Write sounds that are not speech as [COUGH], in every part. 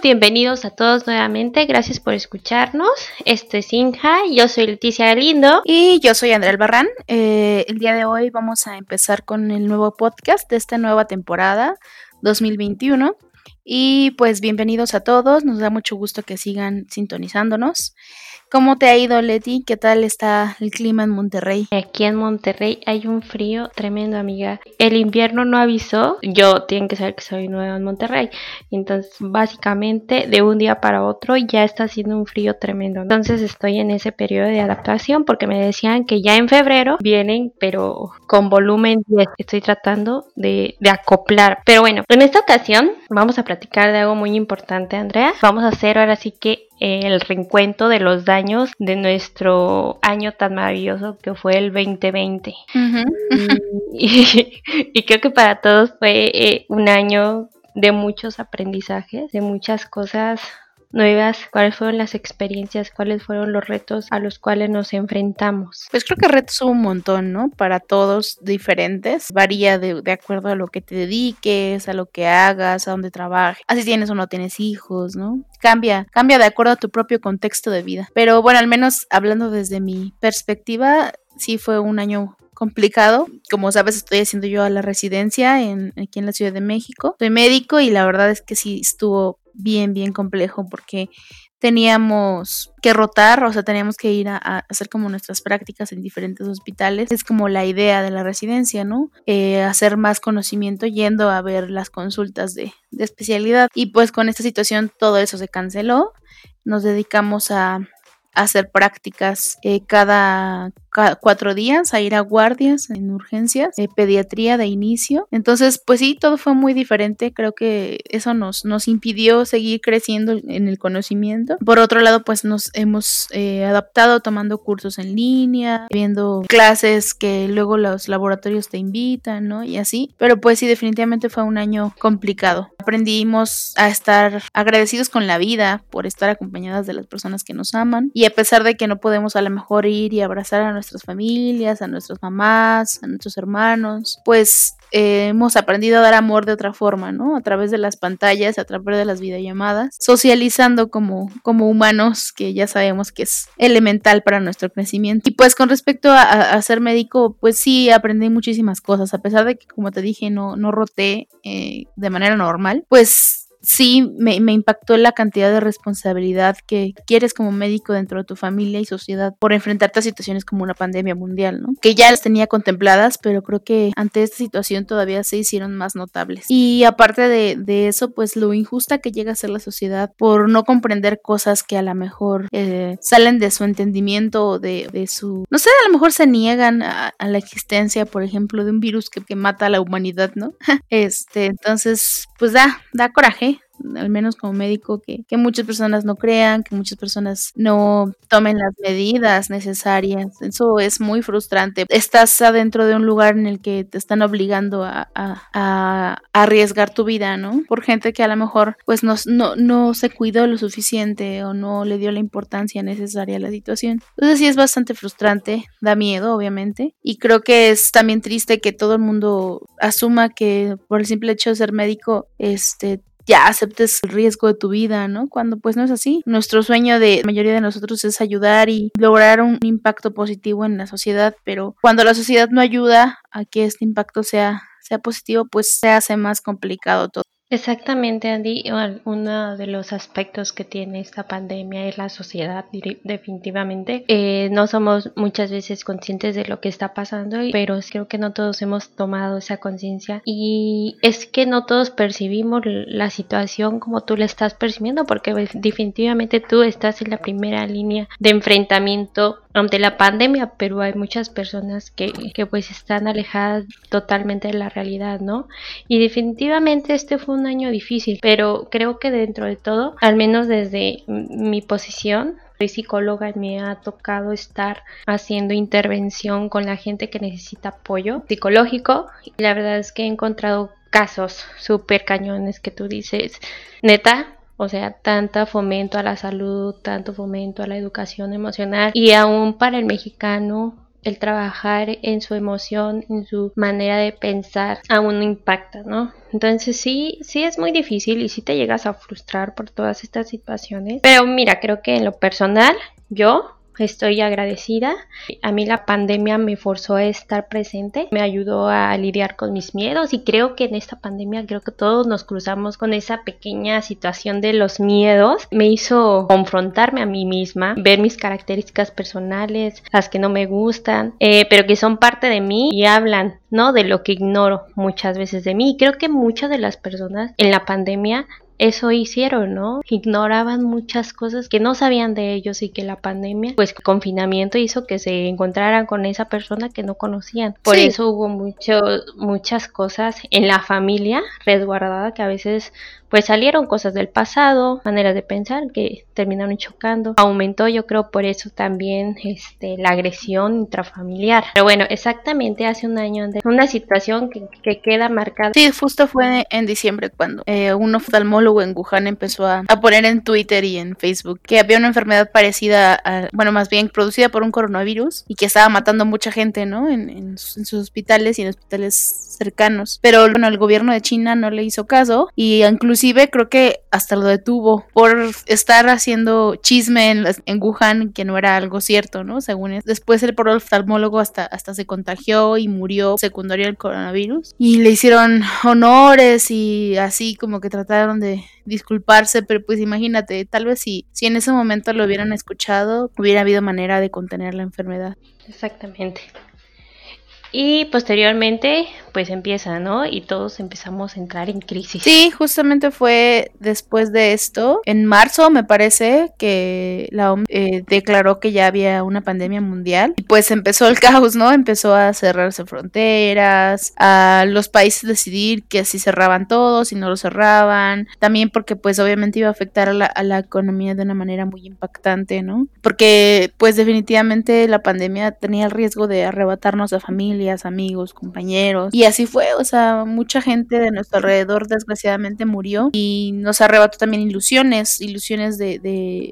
bienvenidos a todos nuevamente. Gracias por escucharnos. Este es Inja, yo soy Leticia Galindo. Y yo soy Andrea Albarrán. Eh, el día de hoy vamos a empezar con el nuevo podcast de esta nueva temporada 2021. Y pues bienvenidos a todos, nos da mucho gusto que sigan sintonizándonos. ¿Cómo te ha ido, Leti? ¿Qué tal está el clima en Monterrey? Aquí en Monterrey hay un frío tremendo, amiga. El invierno no avisó. Yo tienen que saber que soy nueva en Monterrey. Entonces, básicamente, de un día para otro ya está haciendo un frío tremendo. Entonces, estoy en ese periodo de adaptación porque me decían que ya en febrero vienen, pero con volumen 10. Estoy tratando de, de acoplar. Pero bueno, en esta ocasión vamos a platicar de algo muy importante, Andrea. Vamos a hacer ahora sí que el reencuentro de los daños de nuestro año tan maravilloso que fue el 2020. [LAUGHS] y, creo que para todos fue eh, un año de muchos aprendizajes, de muchas cosas nuevas, cuáles fueron las experiencias, cuáles fueron los retos a los cuales nos enfrentamos. Pues creo que retos hubo un montón, ¿no? Para todos diferentes, varía de, de, acuerdo a lo que te dediques, a lo que hagas, a dónde trabajes, así tienes o no tienes hijos, ¿no? Cambia, cambia de acuerdo a tu propio contexto de vida. Pero bueno, al menos hablando desde mi perspectiva, sí fue un año complicado. Como sabes, estoy haciendo yo a la residencia en, aquí en la Ciudad de México. Soy médico y la verdad es que sí estuvo bien, bien complejo porque teníamos que rotar, o sea, teníamos que ir a, hacer como nuestras prácticas en diferentes hospitales. Es como la idea de la residencia, ¿no? Eh, hacer más conocimiento yendo a ver las consultas de, especialidad. Y pues con esta situación todo eso se canceló. Nos dedicamos a hacer prácticas eh, cada, cuatro días, a ir a guardias en urgencias, eh, pediatría de inicio. Entonces, pues sí, todo fue muy diferente. Creo que eso nos, nos impidió seguir creciendo en el conocimiento. Por otro lado, pues nos hemos eh, adaptado tomando cursos en línea, viendo clases que luego los laboratorios te invitan, ¿no? Y así. Pero pues sí, definitivamente fue un año complicado. Aprendimos a estar agradecidos con la vida por estar acompañadas de las personas que nos aman y a pesar de que no podemos a lo mejor ir y abrazar a nuestras familias, a nuestras mamás, a nuestros hermanos, pues eh, hemos aprendido a dar amor de otra forma, ¿no? A través de las pantallas, a través de las videollamadas, socializando como, como humanos, que ya sabemos que es elemental para nuestro crecimiento. Y pues con respecto a, ser médico, pues sí aprendí muchísimas cosas, a pesar de que, como te dije, no, no roté eh, de manera normal, pues sí me, impactó la cantidad de responsabilidad que quieres como médico dentro de tu familia y sociedad por enfrentarte a situaciones como una pandemia mundial, ¿no? Que ya las tenía contempladas, pero creo que ante esta situación todavía se hicieron más notables. Y aparte de, eso, pues lo injusta que llega a ser la sociedad por no comprender cosas que a lo mejor eh, salen de su entendimiento de, de, su... No sé, a lo mejor se niegan a, a la existencia, por ejemplo, de un virus que, que mata a la humanidad, ¿no? [LAUGHS] este, entonces, pues da, da coraje al menos como médico, que, que, muchas personas no crean, que muchas personas no tomen las medidas necesarias. Eso es muy frustrante. Estás adentro de un lugar en el que te están obligando a, a, arriesgar tu vida, ¿no? Por gente que a lo mejor pues no, no, no se cuidó lo suficiente o no le dio la importancia necesaria a la situación. Entonces sí es bastante frustrante, da miedo, obviamente. Y creo que es también triste que todo el mundo asuma que por el simple hecho de ser médico, este ya aceptes el riesgo de tu vida, ¿no? Cuando pues no es así. Nuestro sueño de la mayoría de nosotros es ayudar y lograr un impacto positivo en la sociedad, pero cuando la sociedad no ayuda a que este impacto sea, sea positivo, pues se hace más complicado todo. Exactamente, Andy. Uno de los aspectos que tiene esta pandemia es la sociedad, definitivamente. Eh, no somos muchas veces conscientes de lo que está pasando, pero creo que no todos hemos tomado esa conciencia. Y es que no todos percibimos la situación como tú la estás percibiendo, porque pues, definitivamente tú estás en la primera línea de enfrentamiento ante la pandemia, pero hay muchas personas que, que pues están alejadas totalmente de la realidad, ¿no? Y definitivamente este fue un año difícil, pero creo que dentro de todo, al menos desde mi posición, soy psicóloga y me ha tocado estar haciendo intervención con la gente que necesita apoyo psicológico y la verdad es que he encontrado casos súper cañones que tú dices, neta, o sea, tanto fomento a la salud, tanto fomento a la educación emocional y aún para el mexicano el trabajar en su emoción, en su manera de pensar, aún no impacta, ¿no? Entonces sí, sí es muy difícil y sí te llegas a frustrar por todas estas situaciones. Pero mira, creo que en lo personal, yo Estoy agradecida. A mí la pandemia me forzó a estar presente, me ayudó a lidiar con mis miedos y creo que en esta pandemia creo que todos nos cruzamos con esa pequeña situación de los miedos. Me hizo confrontarme a mí misma, ver mis características personales, las que no me gustan, eh, pero que son parte de mí y hablan, ¿no? De lo que ignoro muchas veces de mí. Y creo que muchas de las personas en la pandemia eso hicieron, ¿no? Ignoraban muchas cosas que no sabían de ellos y que la pandemia, pues confinamiento hizo que se encontraran con esa persona que no conocían. Por eso hubo mucho, muchas cosas en la familia resguardada que a veces pues salieron cosas del pasado, maneras de pensar que terminaron chocando. Aumentó yo creo por eso también este, la agresión intrafamiliar. Pero bueno, exactamente hace un año de una situación que, queda marcada. Sí, justo fue en diciembre cuando eh, un oftalmólogo en Wuhan empezó a, poner en Twitter y en Facebook que había una enfermedad parecida a, bueno, más bien producida por un coronavirus y que estaba matando a mucha gente, ¿no? En, en sus hospitales y en hospitales cercanos. Pero bueno, el gobierno de China no le hizo caso y incluso inclusive creo que hasta lo detuvo por estar haciendo chisme en, en Wuhan que no era algo cierto, ¿no? Según es. Después el oftalmólogo hasta, hasta se contagió y murió secundario al coronavirus. Y le hicieron honores y así como que trataron de disculparse, pero pues imagínate, tal vez si, si en ese momento lo hubieran escuchado, hubiera habido manera de contener la enfermedad. Exactamente. Y posteriormente, pues empieza, ¿no? Y todos empezamos a entrar en crisis. Sí, justamente fue después de esto, en marzo me parece que la OMS eh, declaró que ya había una pandemia mundial y pues empezó el [LAUGHS] caos, ¿no? Empezó a cerrarse fronteras, a los países decidir que si cerraban todos, si no lo cerraban, también porque pues obviamente iba a afectar a la, a la economía de una manera muy impactante, ¿no? Porque pues definitivamente la pandemia tenía el riesgo de arrebatarnos a familia amigos, compañeros. Y así fue, o sea, mucha gente de nuestro alrededor desgraciadamente murió y nos arrebató también ilusiones, ilusiones de,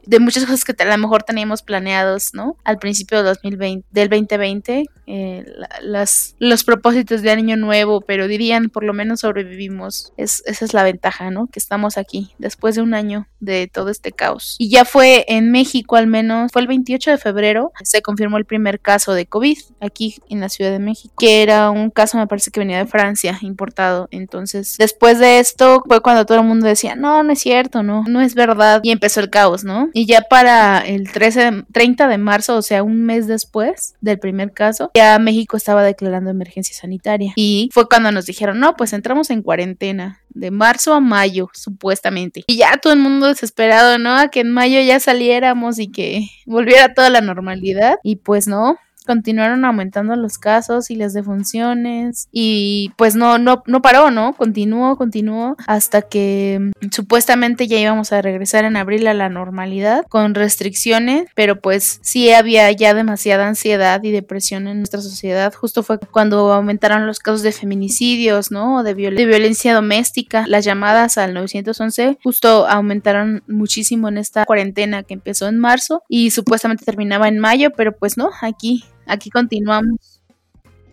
de, muchas [LAUGHS] cosas que a lo mejor teníamos planeados, ¿no? Al principio del 2020, del 2020, eh, las, los propósitos de año nuevo, pero dirían, por lo menos sobrevivimos. Es, esa es la ventaja, ¿no? Que estamos aquí después de un año de todo este caos. Y ya fue en México al menos, fue el 28 de febrero, se confirmó el primer caso de COVID aquí en la Ciudad de México que era un caso, me parece que venía de Francia, importado. Entonces, después de esto fue cuando todo el mundo decía, no, no es cierto, no, no es verdad. Y empezó el caos, ¿no? Y ya para el 13, 30 de marzo, o sea, un mes después del primer caso, ya México estaba declarando emergencia sanitaria. Y fue cuando nos dijeron, no, pues entramos en cuarentena de marzo a mayo, supuestamente. Y ya todo el mundo desesperado, ¿no? A que en mayo ya saliéramos y que volviera toda la normalidad. Y pues no, continuaron aumentando los casos y las defunciones y pues no, no, no paró, ¿no? Continuó, continuó hasta que mm, supuestamente ya íbamos a regresar en abril a la normalidad con restricciones, pero pues sí había ya demasiada ansiedad y depresión en nuestra sociedad. Justo fue cuando aumentaron los casos de feminicidios, ¿no? De, de violencia doméstica. Las llamadas al 911 justo aumentaron muchísimo en esta cuarentena que empezó en marzo y supuestamente terminaba en mayo, pero pues no, aquí aquí continuamos.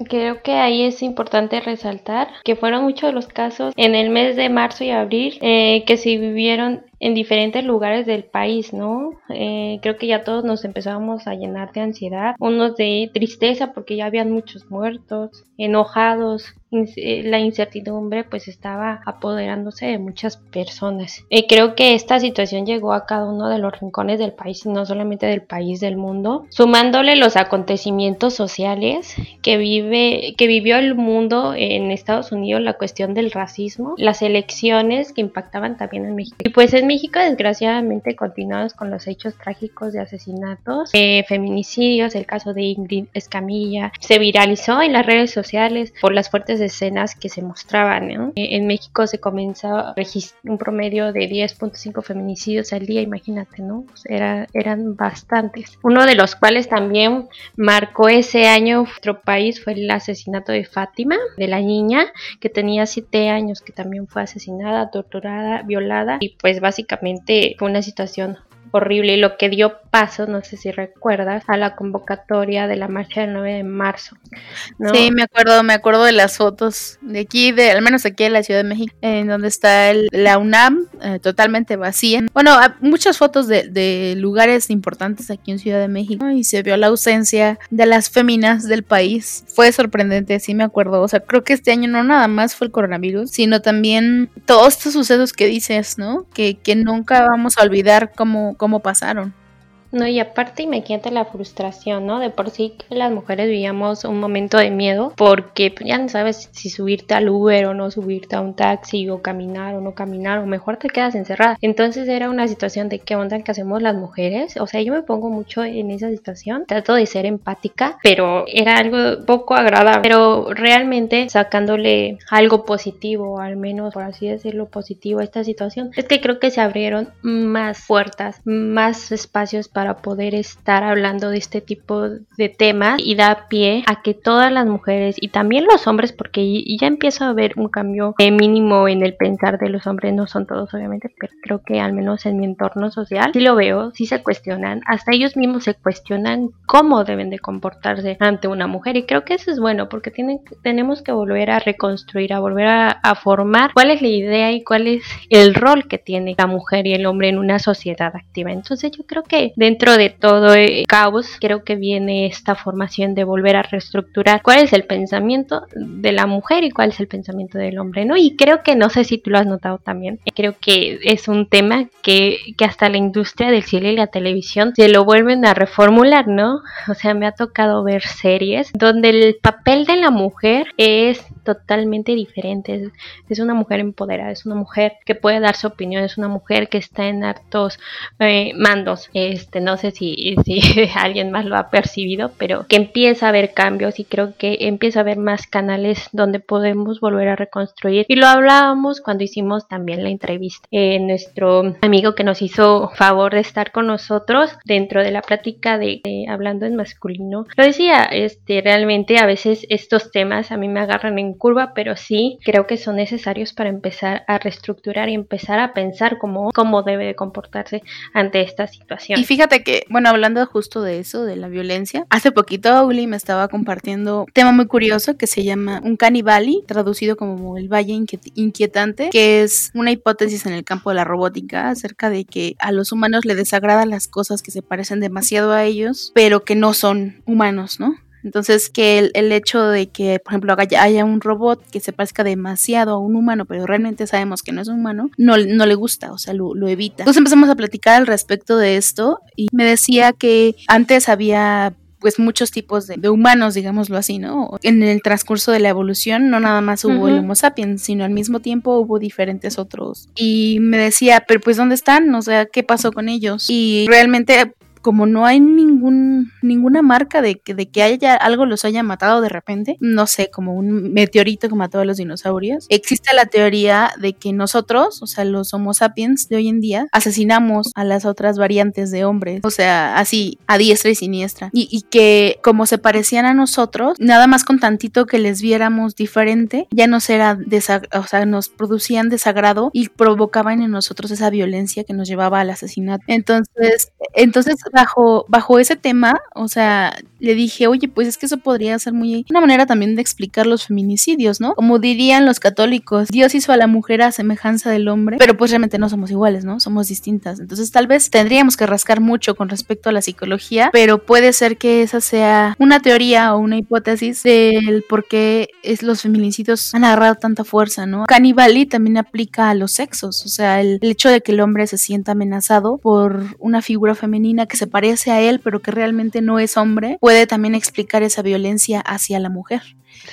Creo que ahí es importante resaltar que fueron muchos los casos en el mes de marzo y abril eh, que se vivieron en diferentes lugares del país, ¿no? Eh, creo que ya todos nos empezábamos a llenar de ansiedad, unos de tristeza porque ya habían muchos muertos, enojados, eh, la incertidumbre pues estaba apoderándose de muchas personas. Y creo que esta situación llegó a cada uno de los rincones del país y no solamente del país, del mundo, sumándole los acontecimientos sociales que vive, que vivió el mundo en Estados Unidos, la cuestión del racismo, las elecciones que impactaban también en México. Y pues México, desgraciadamente, continuamos con los hechos trágicos de asesinatos, feminicidios, el caso de Ingrid Escamilla se viralizó en las redes sociales por las fuertes escenas que se mostraban. En México se comenzó un promedio de 10.5 feminicidios al día, imagínate, ¿no? Era, eran bastantes. Uno de los cuales también marcó ese año nuestro país fue el asesinato de Fátima, de la niña que tenía 7 años, que también fue asesinada, torturada, violada y pues básicamente fue una situación horrible y lo que dio paso, no sé si recuerdas, a la convocatoria de la marcha del 9 de marzo. Sí, me acuerdo, me acuerdo de las fotos de aquí, de al menos aquí en la Ciudad de México, en donde está el, la UNAM eh, totalmente vacía. Bueno, muchas fotos de, de, lugares importantes aquí en Ciudad de México y se vio la ausencia de las féminas del país. Fue sorprendente, sí me acuerdo. O sea, creo que este año no nada más fue el coronavirus, sino también todos estos sucesos que dices, ¿no? Que, que nunca vamos a olvidar cómo, cómo pasaron. No, y aparte imagínate la frustración, ¿no? De por sí que las mujeres vivíamos un momento de miedo porque pues, ya no sabes si subirte al Uber o no subirte a un taxi o caminar o no caminar o mejor te quedas encerrada. Entonces era una situación de qué onda que hacemos las mujeres. O sea, yo me pongo mucho en esa situación, trato de ser empática, pero era algo poco agradable. Pero realmente sacándole algo positivo, al menos por así decirlo positivo a esta situación, es que creo que se abrieron más puertas, más espacios para poder estar hablando de este tipo de temas y da pie a que todas las mujeres y también los hombres, porque ya empiezo a ver un cambio mínimo en el pensar de los hombres, no son todos obviamente, pero creo que al menos en mi entorno social sí lo veo, sí se cuestionan, hasta ellos mismos se cuestionan cómo deben de comportarse ante una mujer y creo que eso es bueno porque tienen, tenemos que volver a reconstruir, a volver a, formar cuál es la idea y cuál es el rol que tiene la mujer y el hombre en una sociedad activa. Entonces yo creo que dentro de todo el caos, creo que viene esta formación de volver a reestructurar cuál es el pensamiento de la mujer y cuál es el pensamiento del hombre, ¿no? Y creo que, no sé si tú lo has notado también, creo que es un tema que, que hasta la industria del cine y la televisión se lo vuelven a reformular, ¿no? O sea, me ha tocado ver series donde el papel de la mujer es totalmente diferente. Es, una mujer empoderada, es una mujer que puede dar su opinión, es una mujer que está en hartos eh, mandos. Este, no sé si, [LAUGHS] si alguien más lo ha percibido, pero que empieza a haber cambios y creo que empieza a haber más canales donde podemos volver a reconstruir. Y lo hablábamos cuando hicimos también la entrevista. Eh, nuestro amigo que nos hizo favor de estar con nosotros dentro de la plática de, hablando en masculino, lo decía, este, realmente a veces estos temas a mí me agarran en curva, pero sí creo que son necesarios para empezar a reestructurar y empezar a pensar cómo, cómo debe de comportarse ante esta situación. Y fíjate que, bueno, hablando justo de eso, de la violencia, hace poquito Uli me estaba compartiendo un tema muy curioso que se llama un canibali, traducido como el valle inquietante, que es una hipótesis en el campo de la robótica acerca de que a los humanos le desagradan las cosas que se parecen demasiado a ellos, pero que no son humanos, ¿no? Entonces, que el, hecho de que, por ejemplo, haya, un robot que se parezca demasiado a un humano, pero realmente sabemos que no es un humano, no, no le gusta, o sea, lo, lo evita. Entonces empezamos a platicar al respecto de esto y me decía que antes había pues muchos tipos de, humanos, digámoslo así, ¿no? En el transcurso de la evolución no nada más hubo el Homo sapiens, sino al mismo tiempo hubo diferentes otros. Y me decía, pero pues ¿dónde están? O sea, ¿qué pasó con ellos? Y realmente como no hay ningún, ninguna marca de que, de que haya algo los haya matado de repente, no sé, como un meteorito que mató a los dinosaurios, existe la teoría de que nosotros, o sea, los Homo sapiens de hoy en día, asesinamos a las otras variantes de hombres, o sea, así, a diestra y siniestra, y, que como se parecían a nosotros, nada más con tantito que les viéramos diferente, ya nos era, o sea, nos producían desagrado y provocaban en nosotros esa violencia que nos llevaba al asesinato. Entonces, entonces bajo, ese tema, o sea, le dije, oye, pues es que eso podría ser muy una manera también de explicar los feminicidios, ¿no? Como dirían los católicos, Dios hizo a la mujer a semejanza del hombre, pero pues realmente no somos iguales, ¿no? Somos distintas. Entonces tal vez tendríamos que rascar mucho con respecto a la psicología, pero puede ser que esa sea una teoría o una hipótesis del por qué es, los feminicidios han agarrado tanta fuerza, ¿no? Canibali también aplica a los sexos, o sea, el hecho de que el hombre se sienta amenazado por una figura femenina que se parece a él, pero que realmente no es hombre, puede también explicar esa violencia hacia la mujer.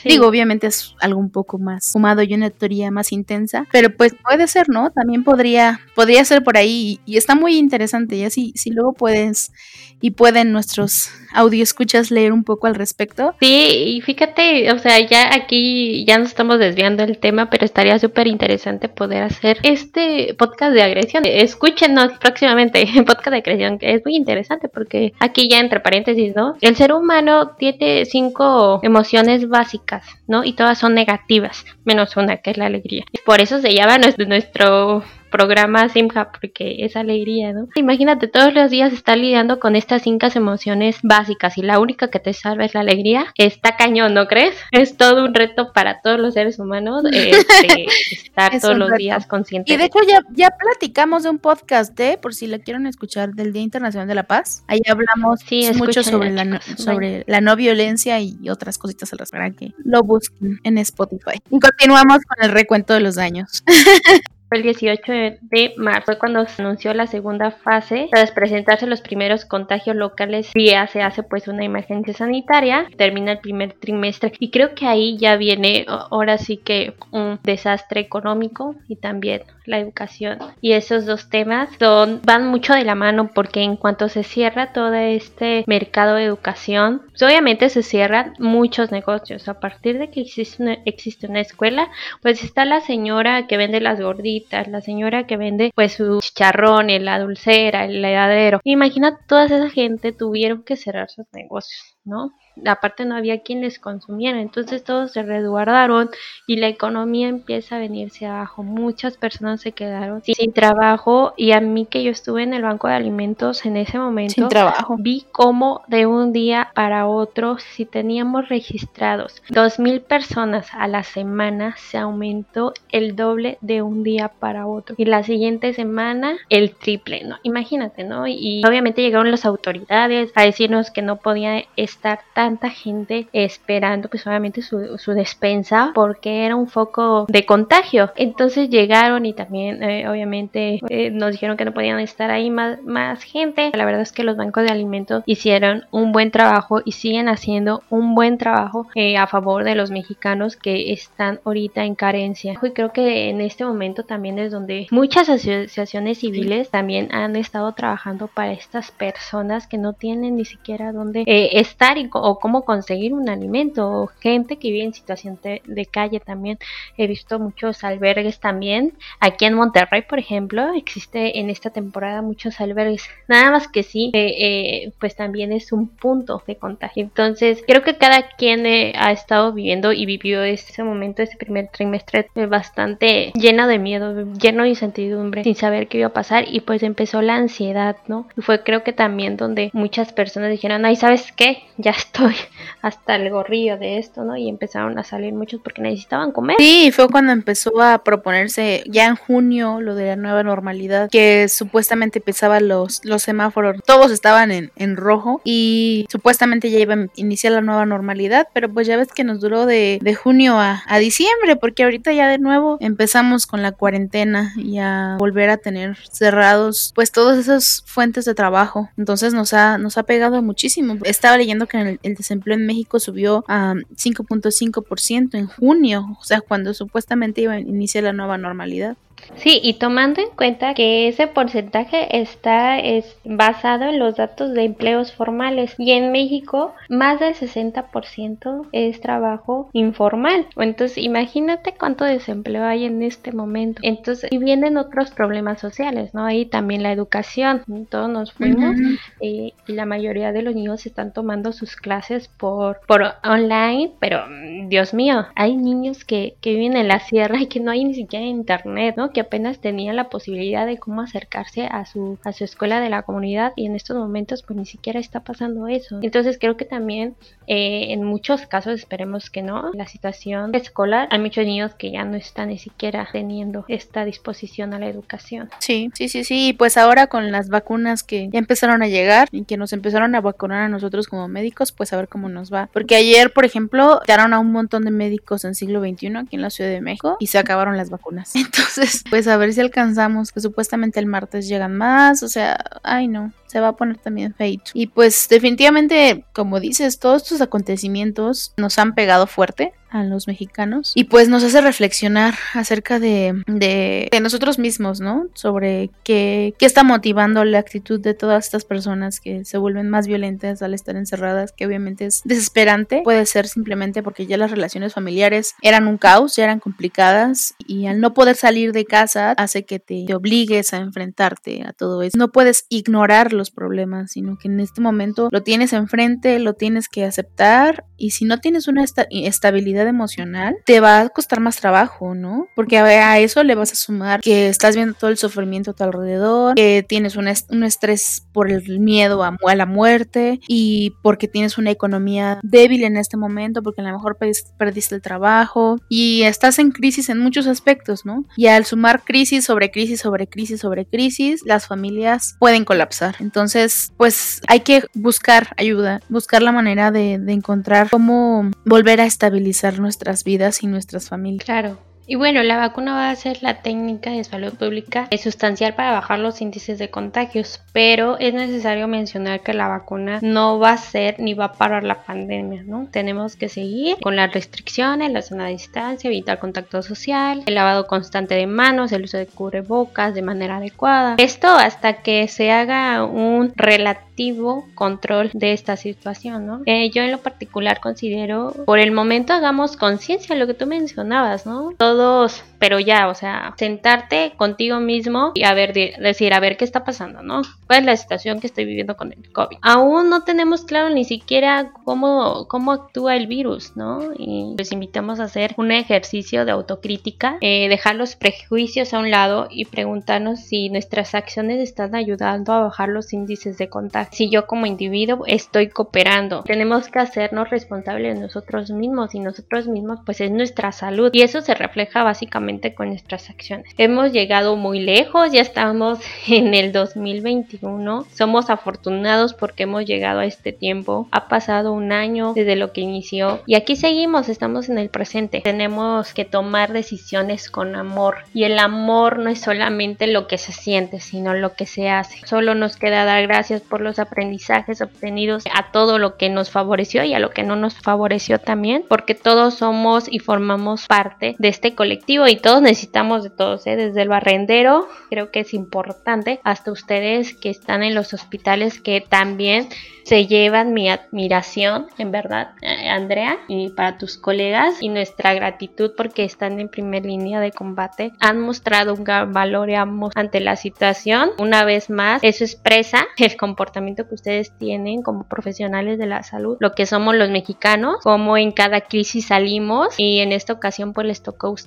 Digo, obviamente es algo un poco más fumado y una teoría más intensa, pero pues puede ser, ¿no? También podría, podría ser por ahí y, está muy interesante. Y así, si luego puedes y pueden nuestros audio escuchas leer un poco al respecto. Sí, y fíjate, o sea, ya aquí ya nos estamos desviando el tema, pero estaría súper interesante poder hacer este podcast de agresión. Escúchenos próximamente, [LAUGHS] podcast de agresión, que es muy interesante porque aquí ya entre paréntesis, ¿no? El ser humano tiene cinco emociones básicas, ¿no? Y todas son negativas, menos una que es la alegría. Por eso se llama nuestro, nuestro programa Simha porque es alegría, ¿no? Imagínate todos los días estar lidiando con estas cinco emociones básicas y la única que te salva es la alegría. Está cañón, ¿no crees? Es todo un reto para todos los seres humanos [LAUGHS] este, estar todos los días conscientes. Y de hecho ya, ya platicamos de un podcast, de, por si lo quieren escuchar, del Día Internacional de la Paz. Ahí hablamos mucho sobre la, sobre la no violencia y otras cositas a las que lo busquen en Spotify. Y continuamos con el recuento de los daños. [LAUGHS] el 18 de marzo fue cuando se anunció la segunda fase. Tras presentarse los primeros contagios locales ya se hace pues una emergencia sanitaria termina el primer trimestre. Y creo que ahí ya viene ahora sí que un desastre económico y también la educación. Y esos dos temas son, van mucho de la mano porque en cuanto se cierra todo este mercado de educación pues obviamente se cierran muchos negocios. A partir de que existe una, existe una escuela pues está la señora que vende las gorditas la señora que vende pues su chicharrón, la dulcera, el heladero. Imagina toda esa gente tuvieron que cerrar sus negocios, ¿no? Aparte no había quien les consumiera, entonces todos se resguardaron y la economía empieza a venirse abajo. Muchas personas se quedaron sin, trabajo y a mí que yo estuve en el banco de alimentos en ese momento, trabajo. vi cómo de un día para otro, si teníamos registrados dos mil personas a la semana, se aumentó el doble de un día para otro y la siguiente semana el triple, ¿no? Imagínate, ¿no? Y obviamente llegaron las autoridades a decirnos que no podía estar tan tanta gente esperando pues obviamente su, despensa porque era un foco de contagio. Entonces llegaron y también eh, obviamente eh, nos dijeron que no podían estar ahí más, gente. La verdad es que los bancos de alimentos hicieron un buen trabajo y siguen haciendo un buen trabajo eh, a favor de los mexicanos que están ahorita en carencia. Y creo que en este momento también es donde muchas asociaciones civiles también han estado trabajando para estas personas que no tienen ni siquiera dónde estar y, cómo conseguir un alimento o gente que vive en situación de, calle también. He visto muchos albergues también. Aquí en Monterrey, por ejemplo, existe en esta temporada muchos albergues. Nada más que sí, eh, eh, pues también es un punto de contagio. Entonces, creo que cada quien eh, ha estado viviendo y vivió ese momento, ese primer trimestre bastante lleno de miedo, lleno de incertidumbre, sin saber qué iba a pasar y pues empezó la ansiedad, ¿no? Y fue creo que también donde muchas personas dijeron, ay, ¿sabes qué? Ya estoy [LAUGHS] hasta el gorrillo de esto, ¿no? Y empezaron a salir muchos porque necesitaban comer. Sí, fue cuando empezó a proponerse ya en junio lo de la nueva normalidad, que supuestamente empezaba los, los semáforos, todos estaban en, en rojo y supuestamente ya iba a iniciar la nueva normalidad, pero pues ya ves que nos duró de, de junio a, a diciembre, porque ahorita ya de nuevo empezamos con la cuarentena y a volver a tener cerrados pues todas esas fuentes de trabajo. Entonces nos ha, nos ha pegado muchísimo. Estaba leyendo que en el desempleo en México subió a 5.5% en junio, o sea, cuando supuestamente iba a iniciar la nueva normalidad. Sí, y tomando en cuenta que ese porcentaje está es basado en los datos de empleos formales y en México más del 60% es trabajo informal. Entonces, imagínate cuánto desempleo hay en este momento. Entonces, y vienen otros problemas sociales, ¿no? Ahí también la educación. Todos nos fuimos eh, y la mayoría de los niños están tomando sus clases por, por online, pero Dios mío, hay niños que, que viven en la sierra y que no hay ni siquiera internet, ¿no? Que apenas tenía la posibilidad de cómo acercarse a su, a su escuela de la comunidad y en estos momentos pues ni siquiera está pasando eso. Entonces creo que también eh, en muchos casos, esperemos que no, la situación escolar, hay muchos niños que ya no están ni siquiera teniendo esta disposición a la educación. Sí, sí, sí, sí, y pues ahora con las vacunas que ya empezaron a llegar y que nos empezaron a vacunar a nosotros como médicos, pues a ver cómo nos va. Porque ayer, por ejemplo, quedaron a un montón de médicos en siglo XXI aquí en la Ciudad de México y se acabaron las vacunas. [LAUGHS] Entonces, pues a ver si alcanzamos, que supuestamente el martes llegan más, o sea, ay no, se va a poner también feito. Y pues definitivamente, como dices, todos estos acontecimientos nos han pegado fuerte a los mexicanos y pues nos hace reflexionar acerca de, de, nosotros mismos, ¿no? Sobre qué, qué, está motivando la actitud de todas estas personas que se vuelven más violentas al estar encerradas, que obviamente es desesperante, puede ser simplemente porque ya las relaciones familiares eran un caos, ya eran complicadas y al no poder salir de casa hace que te, te obligues a enfrentarte a todo eso. No puedes ignorar los problemas, sino que en este momento lo tienes enfrente, lo tienes que aceptar y si no tienes una estabilidad estabilidad emocional, te va a costar más trabajo, ¿no? Porque a eso le vas a sumar que estás viendo todo el sufrimiento a tu alrededor, que tienes un, un estrés por el miedo a, a, la muerte y porque tienes una economía débil en este momento, porque a lo mejor perdiste el trabajo y estás en crisis en muchos aspectos, ¿no? Y al sumar crisis sobre crisis sobre crisis sobre crisis, las familias pueden colapsar. Entonces, pues hay que buscar ayuda, buscar la manera de, de encontrar cómo volver a estabilizar nuestras vidas y nuestras familias. Claro. Y bueno, la vacuna va a ser la técnica de salud pública sustancial para bajar los índices de contagios, pero es necesario mencionar que la vacuna no va a ser ni va a parar la pandemia, ¿no? Tenemos que seguir con las restricciones, la zona de distancia, evitar contacto social, el lavado constante de manos, el uso de cubrebocas de manera adecuada. Esto hasta que se haga un relativo control de esta situación, ¿no? Eh, yo en lo particular considero, por el momento hagamos conciencia, lo que tú mencionabas, ¿no? Todos, pero ya, o sea, sentarte contigo mismo y a ver, decir, a ver qué está pasando, ¿no? ¿Cuál es la situación que estoy viviendo con el COVID? Aún no tenemos claro ni siquiera cómo, cómo actúa el virus, ¿no? Y les invitamos a hacer un ejercicio de autocrítica, eh, dejar los prejuicios a un lado y preguntarnos si nuestras acciones están ayudando a bajar los índices de contagio. Si yo como individuo estoy cooperando, tenemos que hacernos responsables de nosotros mismos y nosotros mismos pues es nuestra salud y eso se refleja básicamente con nuestras acciones. Hemos llegado muy lejos, ya estamos [LAUGHS] en el 2021. Somos afortunados porque hemos llegado a este tiempo. Ha pasado un año desde lo que inició y aquí seguimos, estamos en el presente. Tenemos que tomar decisiones con amor y el amor no es solamente lo que se siente, sino lo que se hace. Solo nos queda dar gracias por los aprendizajes obtenidos a todo lo que nos favoreció y a lo que no nos favoreció también, porque todos somos y formamos parte de este colectivo y todos necesitamos de todos, ¿eh? desde el barrendero, creo que es importante, hasta ustedes que están en los hospitales que también se llevan mi admiración, en verdad, eh, Andrea, y para tus colegas y nuestra gratitud porque están en primera línea de combate. Han mostrado un gran valor ante la situación. Una vez más, eso expresa el comportamiento que ustedes tienen como profesionales de la salud, lo que somos los mexicanos, como en cada crisis salimos y en esta ocasión pues les tocó a ustedes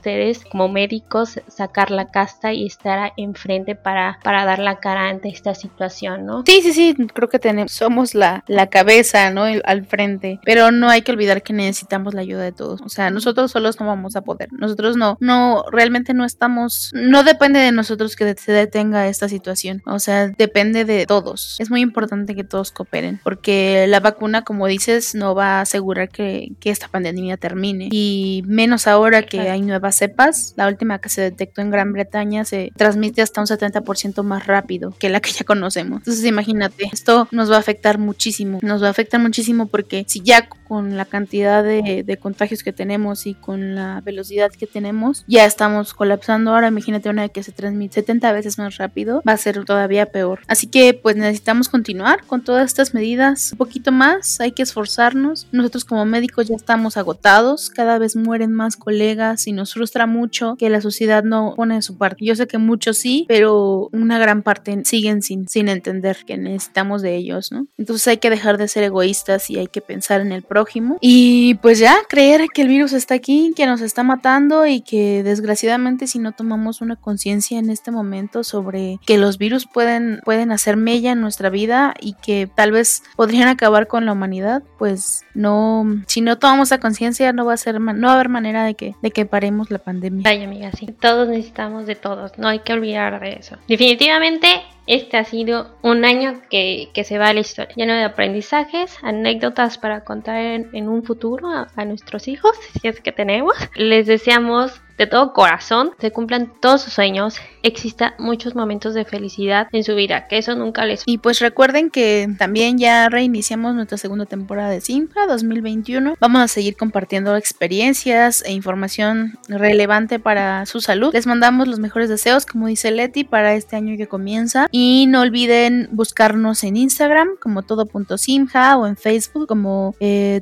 como médicos sacar la casta y estar enfrente para, para dar la cara ante esta situación, ¿no? Sí, sí, sí, creo que tenemos, somos la la, cabeza, ¿no? al frente. Pero no hay que olvidar que necesitamos la ayuda de todos. O sea, nosotros solos no vamos a poder. Nosotros no, no, realmente no estamos, no depende de nosotros que se detenga esta situación. O sea, depende de todos. Es muy importante que todos cooperen. Porque la vacuna, como dices, no va a asegurar que, que esta pandemia termine. Y menos ahora que hay nuevas cepas. La última que se detectó en Gran Bretaña se transmite hasta un 70% más rápido que la que ya conocemos. Entonces, imagínate, esto nos va a afectar muchísimo, nos va a afectar muchísimo porque si ya con la cantidad de, contagios que tenemos y con la velocidad que tenemos, ya estamos colapsando. Ahora imagínate una que se transmite 70 veces más rápido, va a ser todavía peor. Así que pues necesitamos continuar con todas estas medidas un poquito más, hay que esforzarnos. Nosotros como médicos ya estamos agotados, cada vez mueren más colegas y nos frustra mucho que la sociedad no pone su parte. Yo sé que muchos sí, pero una gran parte siguen sin, sin entender que necesitamos de ellos, ¿no? Entonces hay que dejar de ser egoístas y hay que pensar en el prójimo. Y pues ya, creer que el virus está aquí, que nos está matando y que desgraciadamente si no tomamos una conciencia en este momento sobre que los virus pueden, pueden hacer mella en nuestra vida y que tal vez podrían acabar con la humanidad, pues no, si no tomamos esa conciencia no va a ser, no va a haber manera de que, de que paremos la pandemia. Ay amiga, sí, todos necesitamos de todos, no hay que olvidar de eso. Definitivamente este ha sido un año que, se va a la historia, lleno de aprendizajes, anécdotas para contar en, un futuro a, nuestros hijos, si es que tenemos. Les deseamos de todo corazón se cumplan todos sus sueños, exista muchos momentos de felicidad en su vida, que eso nunca les... Y pues recuerden que también ya reiniciamos nuestra segunda temporada de Simpra 2021. Vamos a seguir compartiendo experiencias e información relevante para su salud. Les mandamos los mejores deseos, como dice Leti, para este año que comienza. Y no olviden buscarnos en Instagram como todo.simja o en Facebook como eh.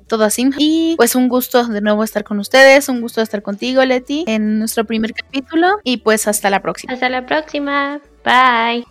Y pues un gusto de nuevo estar con ustedes, un gusto estar contigo, Leti, nuestro primer capítulo y pues hasta la próxima. Hasta la próxima. Bye.